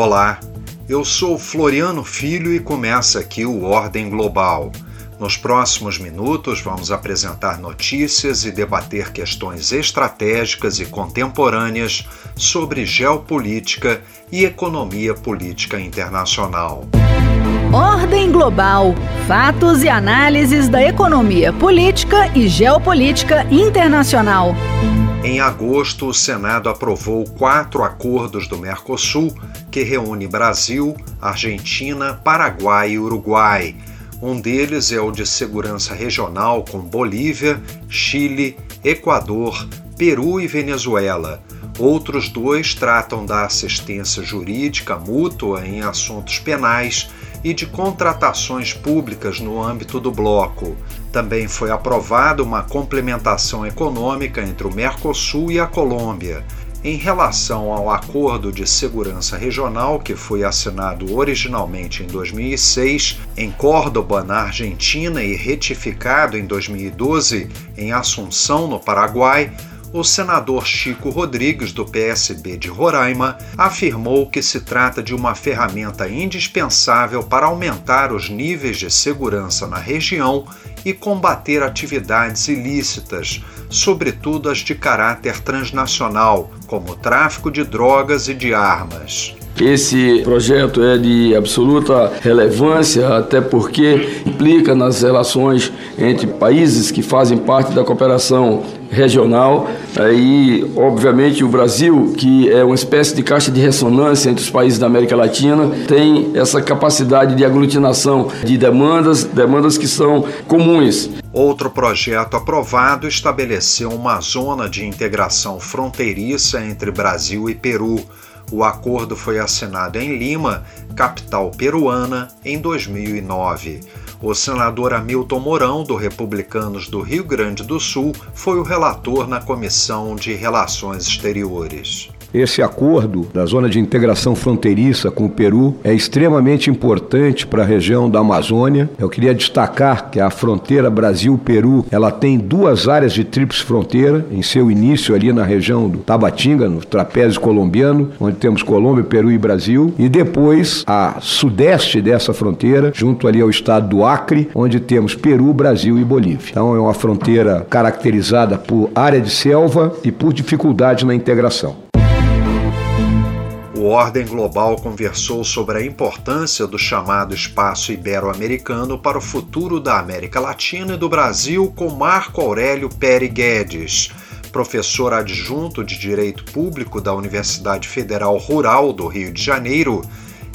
Olá, eu sou Floriano Filho e começa aqui o Ordem Global. Nos próximos minutos, vamos apresentar notícias e debater questões estratégicas e contemporâneas sobre geopolítica e economia política internacional. Ordem Global Fatos e análises da economia política e geopolítica internacional. Em agosto, o Senado aprovou quatro acordos do Mercosul que reúne Brasil, Argentina, Paraguai e Uruguai. Um deles é o de segurança regional com Bolívia, Chile, Equador, Peru e Venezuela. Outros dois tratam da assistência jurídica mútua em assuntos penais e de contratações públicas no âmbito do bloco. Também foi aprovada uma complementação econômica entre o Mercosul e a Colômbia. Em relação ao Acordo de Segurança Regional, que foi assinado originalmente em 2006 em Córdoba, na Argentina, e retificado em 2012 em Assunção, no Paraguai, o senador Chico Rodrigues, do PSB de Roraima, afirmou que se trata de uma ferramenta indispensável para aumentar os níveis de segurança na região e combater atividades ilícitas, sobretudo as de caráter transnacional, como o tráfico de drogas e de armas. Esse projeto é de absoluta relevância, até porque implica nas relações entre países que fazem parte da cooperação regional. Aí, obviamente, o Brasil, que é uma espécie de caixa de ressonância entre os países da América Latina, tem essa capacidade de aglutinação de demandas, demandas que são comuns. Outro projeto aprovado estabeleceu uma zona de integração fronteiriça entre Brasil e Peru o acordo foi assinado em Lima, capital peruana, em 2009. O senador Hamilton Mourão, do Republicanos do Rio Grande do Sul, foi o relator na Comissão de Relações Exteriores. Esse acordo da zona de integração fronteiriça com o Peru é extremamente importante para a região da Amazônia. Eu queria destacar que a fronteira Brasil-Peru, ela tem duas áreas de tríplice fronteira, em seu início ali na região do Tabatinga, no trapézio colombiano, onde temos Colômbia, Peru e Brasil, e depois a sudeste dessa fronteira, junto ali ao estado do Acre, onde temos Peru, Brasil e Bolívia. Então é uma fronteira caracterizada por área de selva e por dificuldade na integração. Ordem Global conversou sobre a importância do chamado espaço ibero-americano para o futuro da América Latina e do Brasil com Marco Aurélio Peri Guedes, professor adjunto de Direito Público da Universidade Federal Rural do Rio de Janeiro.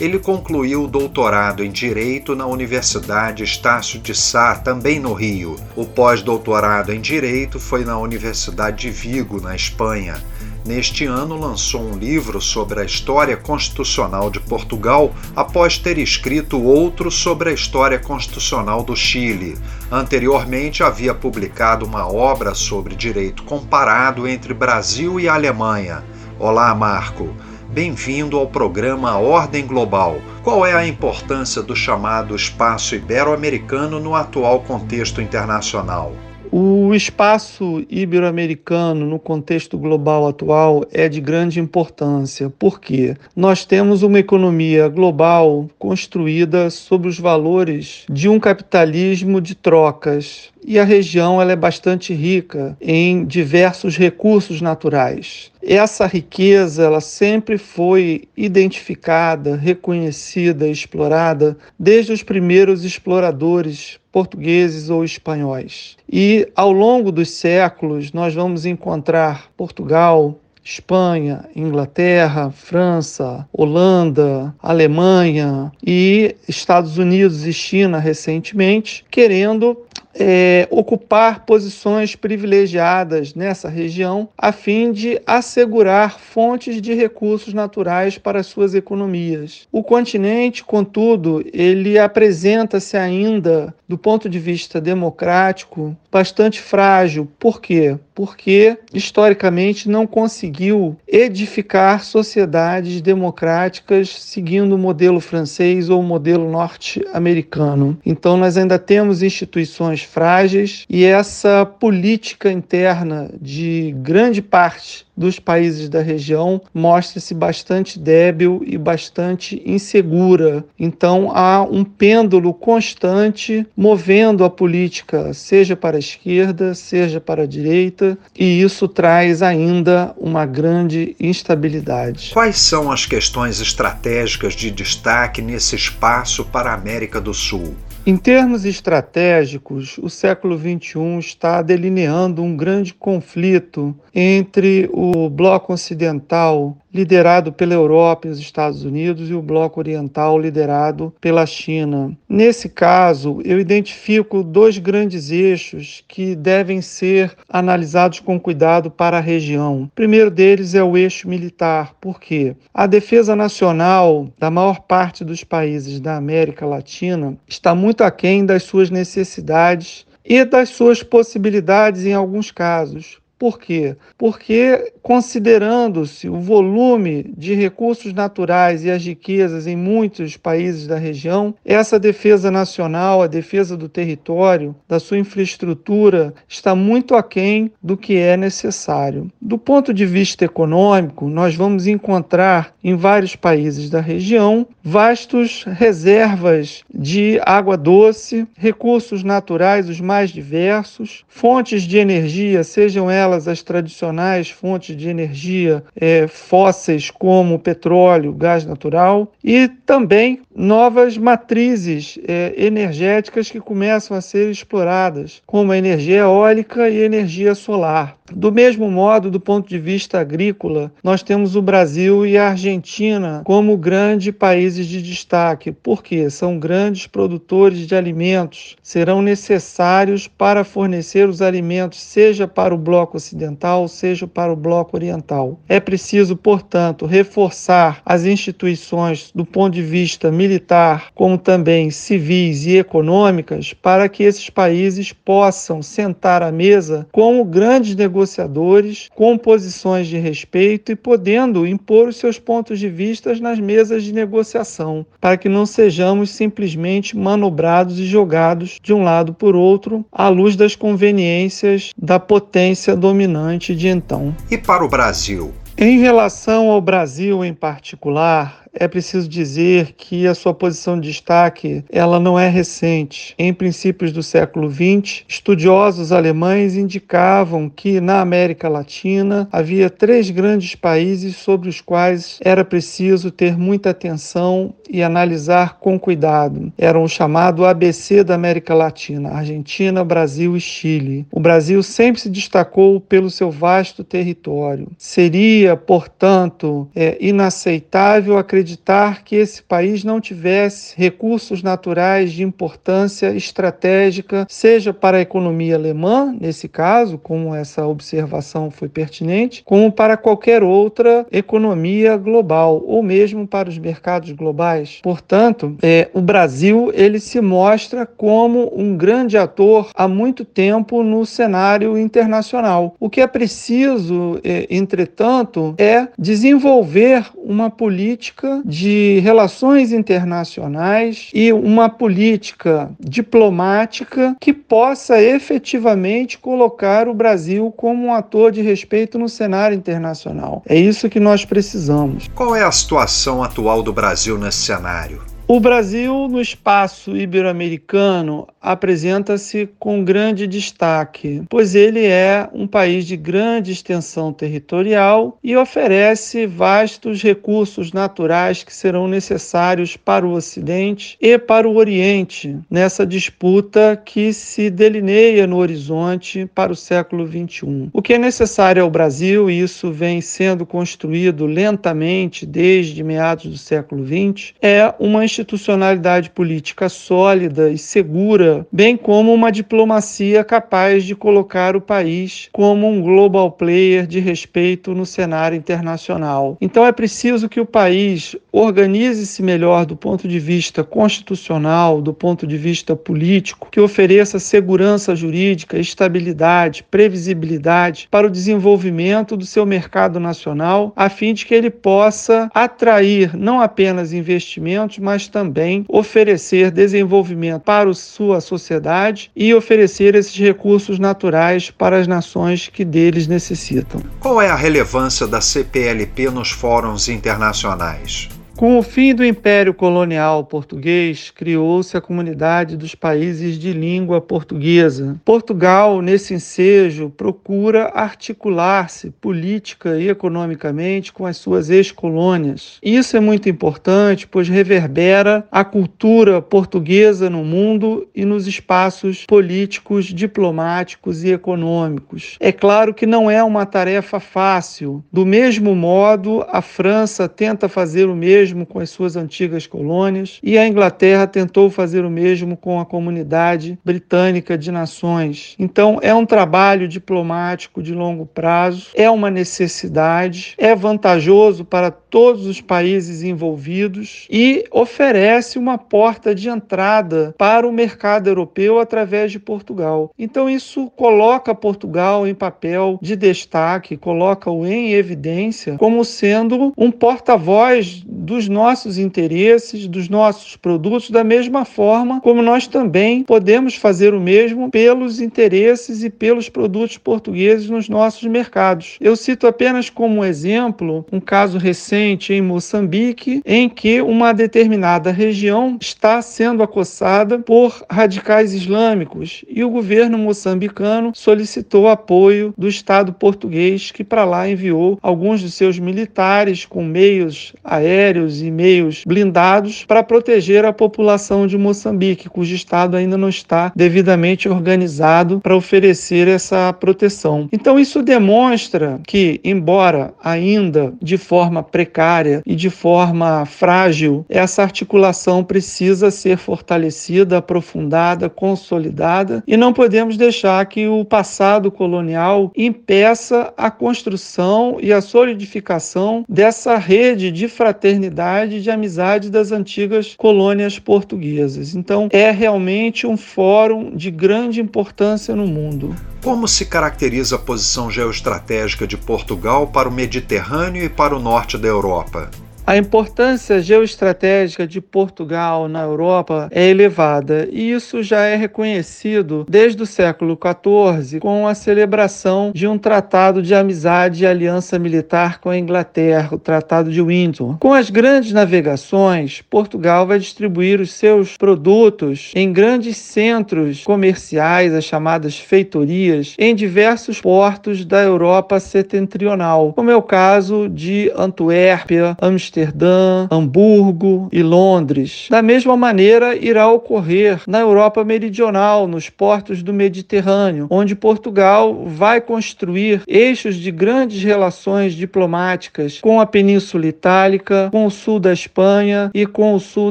Ele concluiu o doutorado em Direito na Universidade Estácio de Sá, também no Rio. O pós-doutorado em Direito foi na Universidade de Vigo, na Espanha neste ano lançou um livro sobre a história constitucional de Portugal após ter escrito outro sobre a história constitucional do Chile. Anteriormente havia publicado uma obra sobre direito comparado entre Brasil e Alemanha. Olá, Marco. Bem-vindo ao programa Ordem Global. Qual é a importância do chamado espaço ibero-americano no atual contexto internacional? O espaço ibero-americano no contexto global atual é de grande importância, porque nós temos uma economia global construída sobre os valores de um capitalismo de trocas, e a região ela é bastante rica em diversos recursos naturais. Essa riqueza ela sempre foi identificada, reconhecida, explorada desde os primeiros exploradores portugueses ou espanhóis. E ao longo dos séculos nós vamos encontrar Portugal, Espanha, Inglaterra, França, Holanda, Alemanha e Estados Unidos e China recentemente, querendo é, ocupar posições privilegiadas nessa região, a fim de assegurar fontes de recursos naturais para suas economias. O continente, contudo, ele apresenta-se ainda, do ponto de vista democrático, bastante frágil. Por quê? Porque historicamente não conseguiu edificar sociedades democráticas seguindo o modelo francês ou o modelo norte-americano. Então nós ainda temos instituições frágeis e essa política interna de grande parte dos países da região mostra-se bastante débil e bastante insegura. Então há um pêndulo constante movendo a política, seja para a esquerda, seja para a direita, e isso traz ainda uma grande instabilidade. Quais são as questões estratégicas de destaque nesse espaço para a América do Sul? Em termos estratégicos, o século XXI está delineando um grande conflito entre o bloco ocidental liderado pela Europa e os Estados Unidos, e o Bloco Oriental, liderado pela China. Nesse caso, eu identifico dois grandes eixos que devem ser analisados com cuidado para a região. O primeiro deles é o eixo militar, porque a defesa nacional da maior parte dos países da América Latina está muito aquém das suas necessidades e das suas possibilidades em alguns casos. Por quê? Porque, considerando-se o volume de recursos naturais e as riquezas em muitos países da região, essa defesa nacional, a defesa do território, da sua infraestrutura, está muito aquém do que é necessário. Do ponto de vista econômico, nós vamos encontrar em vários países da região vastos reservas de água doce, recursos naturais os mais diversos, fontes de energia, sejam elas as tradicionais fontes de energia é, fósseis como petróleo, gás natural e também novas matrizes é, energéticas que começam a ser exploradas, como a energia eólica e a energia solar. Do mesmo modo, do ponto de vista agrícola, nós temos o Brasil e a Argentina como grandes países de destaque, porque são grandes produtores de alimentos, serão necessários para fornecer os alimentos, seja para o bloco ocidental, seja para o bloco oriental. É preciso, portanto, reforçar as instituições do ponto de vista militar, como também civis e econômicas, para que esses países possam sentar à mesa como grandes negociadores com posições de respeito e podendo impor os seus pontos de vista nas mesas de negociação, para que não sejamos simplesmente manobrados e jogados de um lado por outro à luz das conveniências da potência dominante de então. E para o Brasil? Em relação ao Brasil em particular, é preciso dizer que a sua posição de destaque ela não é recente. Em princípios do século XX, estudiosos alemães indicavam que na América Latina havia três grandes países sobre os quais era preciso ter muita atenção e analisar com cuidado. Eram o chamado ABC da América Latina: Argentina, Brasil e Chile. O Brasil sempre se destacou pelo seu vasto território. Seria, portanto, é, inaceitável acreditar acreditar que esse país não tivesse recursos naturais de importância estratégica, seja para a economia alemã, nesse caso, como essa observação foi pertinente, como para qualquer outra economia global ou mesmo para os mercados globais. Portanto, é, o Brasil ele se mostra como um grande ator há muito tempo no cenário internacional. O que é preciso, é, entretanto, é desenvolver uma política de relações internacionais e uma política diplomática que possa efetivamente colocar o Brasil como um ator de respeito no cenário internacional. É isso que nós precisamos. Qual é a situação atual do Brasil nesse cenário? O Brasil, no espaço ibero-americano, apresenta-se com grande destaque, pois ele é um país de grande extensão territorial e oferece vastos recursos naturais que serão necessários para o Ocidente e para o Oriente nessa disputa que se delineia no horizonte para o século XXI. O que é necessário ao Brasil, e isso vem sendo construído lentamente desde meados do século XX, é uma institucionalidade política sólida e segura bem como uma diplomacia capaz de colocar o país como um global player de respeito no cenário internacional. Então é preciso que o país organize-se melhor do ponto de vista constitucional, do ponto de vista político, que ofereça segurança jurídica, estabilidade, previsibilidade para o desenvolvimento do seu mercado nacional, a fim de que ele possa atrair não apenas investimentos, mas também oferecer desenvolvimento para sua sociedade e oferecer esses recursos naturais para as nações que deles necessitam. Qual é a relevância da CPLP nos fóruns internacionais? Com o fim do Império Colonial Português, criou-se a Comunidade dos Países de Língua Portuguesa. Portugal, nesse ensejo, procura articular-se política e economicamente com as suas ex-colônias. Isso é muito importante, pois reverbera a cultura portuguesa no mundo e nos espaços políticos, diplomáticos e econômicos. É claro que não é uma tarefa fácil. Do mesmo modo, a França tenta fazer o mesmo mesmo com as suas antigas colônias, e a Inglaterra tentou fazer o mesmo com a comunidade britânica de nações. Então, é um trabalho diplomático de longo prazo, é uma necessidade, é vantajoso para todos os países envolvidos e oferece uma porta de entrada para o mercado europeu através de Portugal. Então, isso coloca Portugal em papel de destaque, coloca-o em evidência como sendo um porta-voz dos nossos interesses, dos nossos produtos, da mesma forma como nós também podemos fazer o mesmo pelos interesses e pelos produtos portugueses nos nossos mercados. Eu cito apenas como exemplo um caso recente em Moçambique, em que uma determinada região está sendo acossada por radicais islâmicos e o governo moçambicano solicitou apoio do Estado português, que para lá enviou alguns de seus militares com meios aéreos e meios blindados para proteger a população de Moçambique, cujo Estado ainda não está devidamente organizado para oferecer essa proteção. Então, isso demonstra que, embora ainda de forma precária e de forma frágil, essa articulação precisa ser fortalecida, aprofundada, consolidada e não podemos deixar que o passado colonial impeça a construção e a solidificação dessa rede de fraternidade de amizade das antigas colônias portuguesas. Então, é realmente um fórum de grande importância no mundo. Como se caracteriza a posição geoestratégica de Portugal para o Mediterrâneo e para o norte da Europa? A importância geoestratégica de Portugal na Europa é elevada e isso já é reconhecido desde o século XIV com a celebração de um tratado de amizade e aliança militar com a Inglaterra, o Tratado de Windsor. Com as grandes navegações, Portugal vai distribuir os seus produtos em grandes centros comerciais, as chamadas feitorias, em diversos portos da Europa setentrional, como é o caso de Antuérpia, Amsterdã, Amsterdã, Hamburgo e Londres. Da mesma maneira, irá ocorrer na Europa Meridional, nos portos do Mediterrâneo, onde Portugal vai construir eixos de grandes relações diplomáticas com a Península Itálica, com o sul da Espanha e com o sul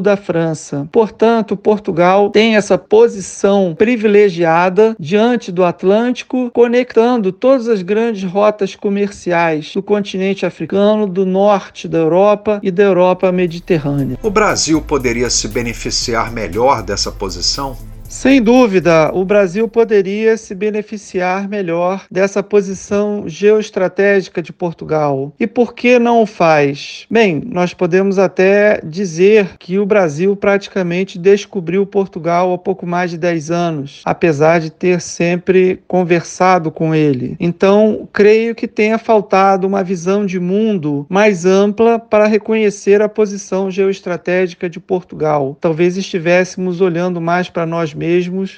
da França. Portanto, Portugal tem essa posição privilegiada diante do Atlântico, conectando todas as grandes rotas comerciais do continente africano, do norte da Europa Europa e da Europa mediterrânea. O Brasil poderia se beneficiar melhor dessa posição? Sem dúvida, o Brasil poderia se beneficiar melhor dessa posição geoestratégica de Portugal. E por que não o faz? Bem, nós podemos até dizer que o Brasil praticamente descobriu Portugal há pouco mais de 10 anos, apesar de ter sempre conversado com ele. Então, creio que tenha faltado uma visão de mundo mais ampla para reconhecer a posição geoestratégica de Portugal. Talvez estivéssemos olhando mais para nós mesmos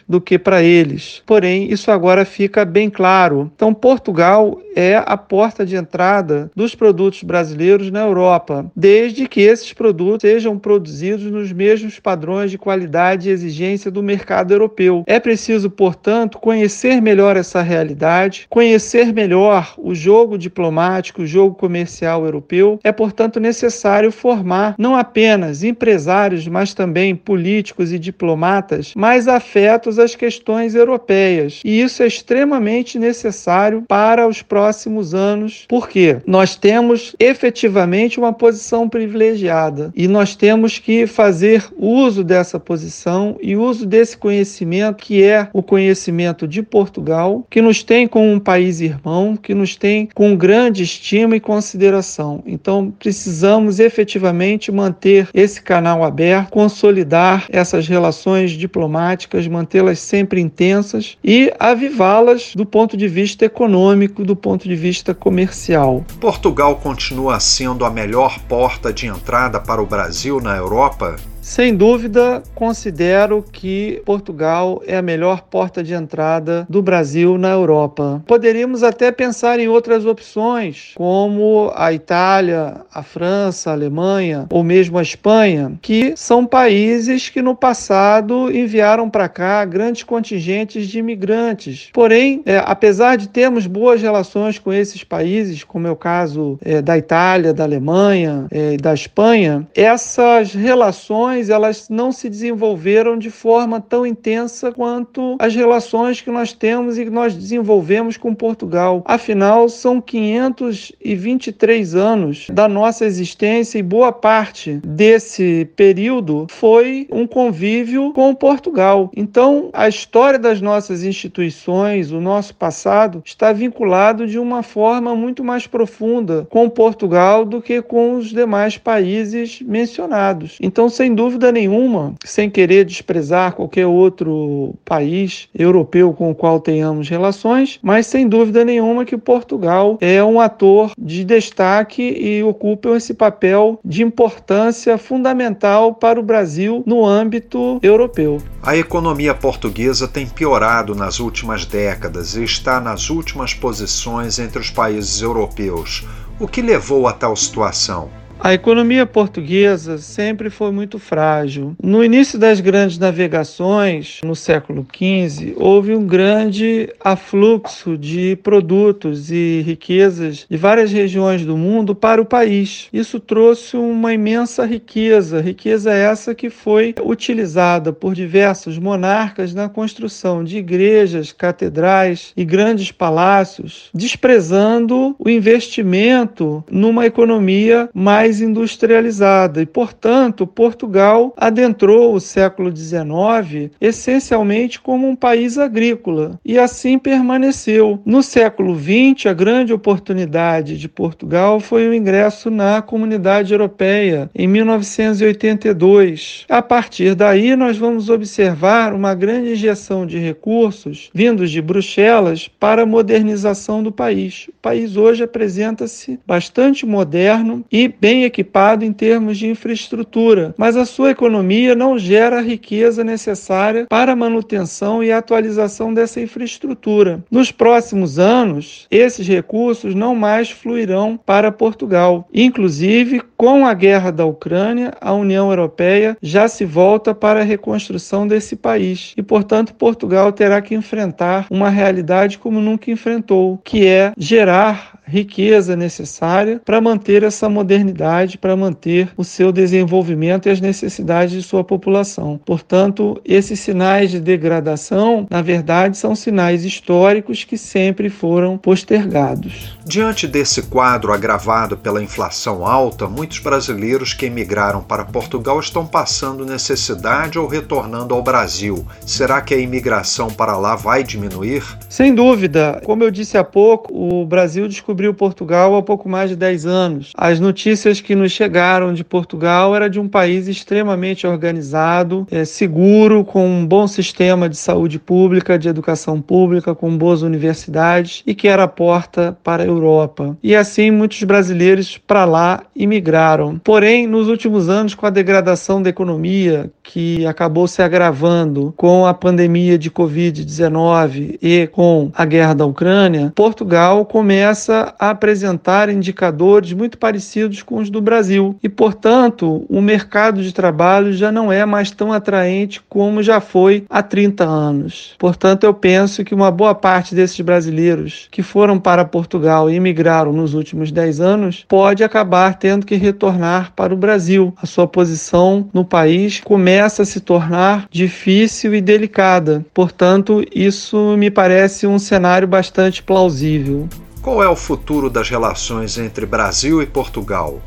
do que para eles. Porém, isso agora fica bem claro. Então, Portugal é a porta de entrada dos produtos brasileiros na Europa, desde que esses produtos sejam produzidos nos mesmos padrões de qualidade e exigência do mercado europeu. É preciso, portanto, conhecer melhor essa realidade, conhecer melhor o jogo diplomático, o jogo comercial europeu. É, portanto, necessário formar não apenas empresários, mas também políticos e diplomatas mais desafetos às questões europeias. E isso é extremamente necessário para os próximos anos, porque nós temos efetivamente uma posição privilegiada e nós temos que fazer uso dessa posição e uso desse conhecimento que é o conhecimento de Portugal, que nos tem como um país irmão, que nos tem com grande estima e consideração. Então, precisamos efetivamente manter esse canal aberto, consolidar essas relações diplomáticas, mantê-las sempre intensas e avivá-las do ponto de vista econômico, do ponto de vista comercial. Portugal continua sendo a melhor porta de entrada para o Brasil na Europa? Sem dúvida, considero que Portugal é a melhor porta de entrada do Brasil na Europa. Poderíamos até pensar em outras opções, como a Itália, a França, a Alemanha ou mesmo a Espanha, que são países que no passado enviaram para cá grandes contingentes de imigrantes. Porém, é, apesar de termos boas relações com esses países, como é o caso é, da Itália, da Alemanha e é, da Espanha, essas relações relações elas não se desenvolveram de forma tão intensa quanto as relações que nós temos e que nós desenvolvemos com Portugal. Afinal, são 523 anos da nossa existência e boa parte desse período foi um convívio com Portugal. Então, a história das nossas instituições, o nosso passado, está vinculado de uma forma muito mais profunda com Portugal do que com os demais países mencionados. Então, sem dúvida, dúvida nenhuma, sem querer desprezar qualquer outro país europeu com o qual tenhamos relações, mas sem dúvida nenhuma que Portugal é um ator de destaque e ocupa esse papel de importância fundamental para o Brasil no âmbito europeu. A economia portuguesa tem piorado nas últimas décadas e está nas últimas posições entre os países europeus. O que levou a tal situação? A economia portuguesa sempre foi muito frágil. No início das grandes navegações, no século XV, houve um grande afluxo de produtos e riquezas de várias regiões do mundo para o país. Isso trouxe uma imensa riqueza, riqueza essa que foi utilizada por diversos monarcas na construção de igrejas, catedrais e grandes palácios, desprezando o investimento numa economia mais mais industrializada e, portanto, Portugal adentrou o século XIX essencialmente como um país agrícola e assim permaneceu. No século XX, a grande oportunidade de Portugal foi o ingresso na Comunidade Europeia em 1982. A partir daí, nós vamos observar uma grande injeção de recursos vindos de Bruxelas para a modernização do país. O país hoje apresenta-se bastante moderno e bem equipado em termos de infraestrutura, mas a sua economia não gera a riqueza necessária para a manutenção e atualização dessa infraestrutura. Nos próximos anos, esses recursos não mais fluirão para Portugal. Inclusive, com a guerra da Ucrânia, a União Europeia já se volta para a reconstrução desse país e, portanto, Portugal terá que enfrentar uma realidade como nunca enfrentou, que é gerar riqueza necessária para manter essa modernidade, para manter o seu desenvolvimento e as necessidades de sua população. Portanto, esses sinais de degradação, na verdade, são sinais históricos que sempre foram postergados. Diante desse quadro agravado pela inflação alta, muitos brasileiros que emigraram para Portugal estão passando necessidade ou retornando ao Brasil. Será que a imigração para lá vai diminuir? Sem dúvida. Como eu disse há pouco, o Brasil descobriu descobriu Portugal há pouco mais de 10 anos. As notícias que nos chegaram de Portugal era de um país extremamente organizado, é, seguro, com um bom sistema de saúde pública, de educação pública, com boas universidades e que era a porta para a Europa. E assim muitos brasileiros para lá imigraram. Porém, nos últimos anos, com a degradação da economia, que acabou se agravando com a pandemia de Covid-19 e com a guerra da Ucrânia, Portugal começa a apresentar indicadores muito parecidos com os do Brasil. E, portanto, o mercado de trabalho já não é mais tão atraente como já foi há 30 anos. Portanto, eu penso que uma boa parte desses brasileiros que foram para Portugal e imigraram nos últimos 10 anos pode acabar tendo que retornar para o Brasil. A sua posição no país começa a se tornar difícil e delicada. Portanto, isso me parece um cenário bastante plausível. Qual é o futuro das relações entre Brasil e Portugal?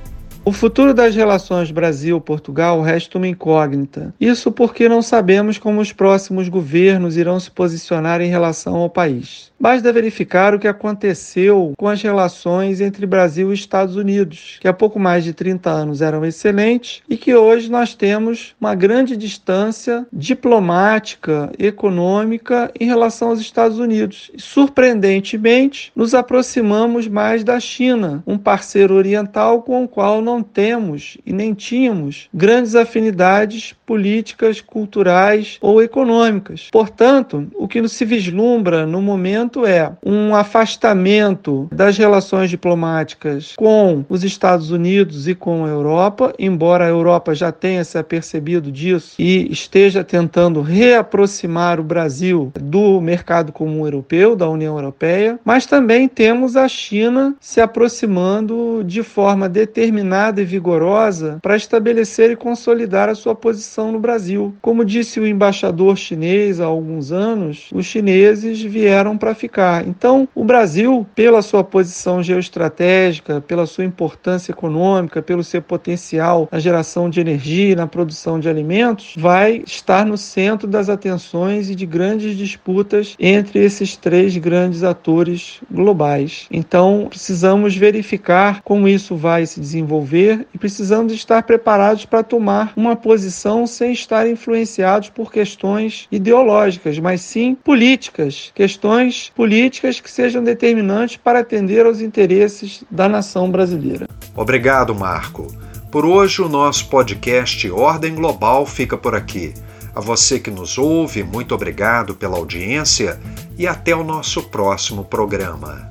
O futuro das relações Brasil-Portugal resta uma incógnita. Isso porque não sabemos como os próximos governos irão se posicionar em relação ao país. Basta verificar o que aconteceu com as relações entre Brasil e Estados Unidos, que há pouco mais de 30 anos eram excelentes e que hoje nós temos uma grande distância diplomática, econômica em relação aos Estados Unidos. E, surpreendentemente, nos aproximamos mais da China, um parceiro oriental com o qual não temos e nem tínhamos grandes afinidades políticas, culturais ou econômicas. Portanto, o que se vislumbra no momento é um afastamento das relações diplomáticas com os Estados Unidos e com a Europa, embora a Europa já tenha se apercebido disso e esteja tentando reaproximar o Brasil do mercado comum europeu, da União Europeia, mas também temos a China se aproximando de forma determinada e vigorosa para estabelecer e consolidar a sua posição no Brasil. Como disse o embaixador chinês há alguns anos, os chineses vieram para ficar. Então, o Brasil, pela sua posição geoestratégica, pela sua importância econômica, pelo seu potencial na geração de energia e na produção de alimentos, vai estar no centro das atenções e de grandes disputas entre esses três grandes atores globais. Então, precisamos verificar como isso vai se desenvolver e precisamos estar preparados para tomar uma posição sem estar influenciados por questões ideológicas, mas sim políticas, questões políticas que sejam determinantes para atender aos interesses da nação brasileira. Obrigado, Marco. Por hoje, o nosso podcast Ordem Global fica por aqui. A você que nos ouve, muito obrigado pela audiência e até o nosso próximo programa.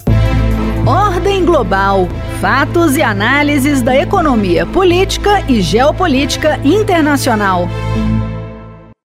Ordem Global. Fatos e análises da economia política e geopolítica internacional.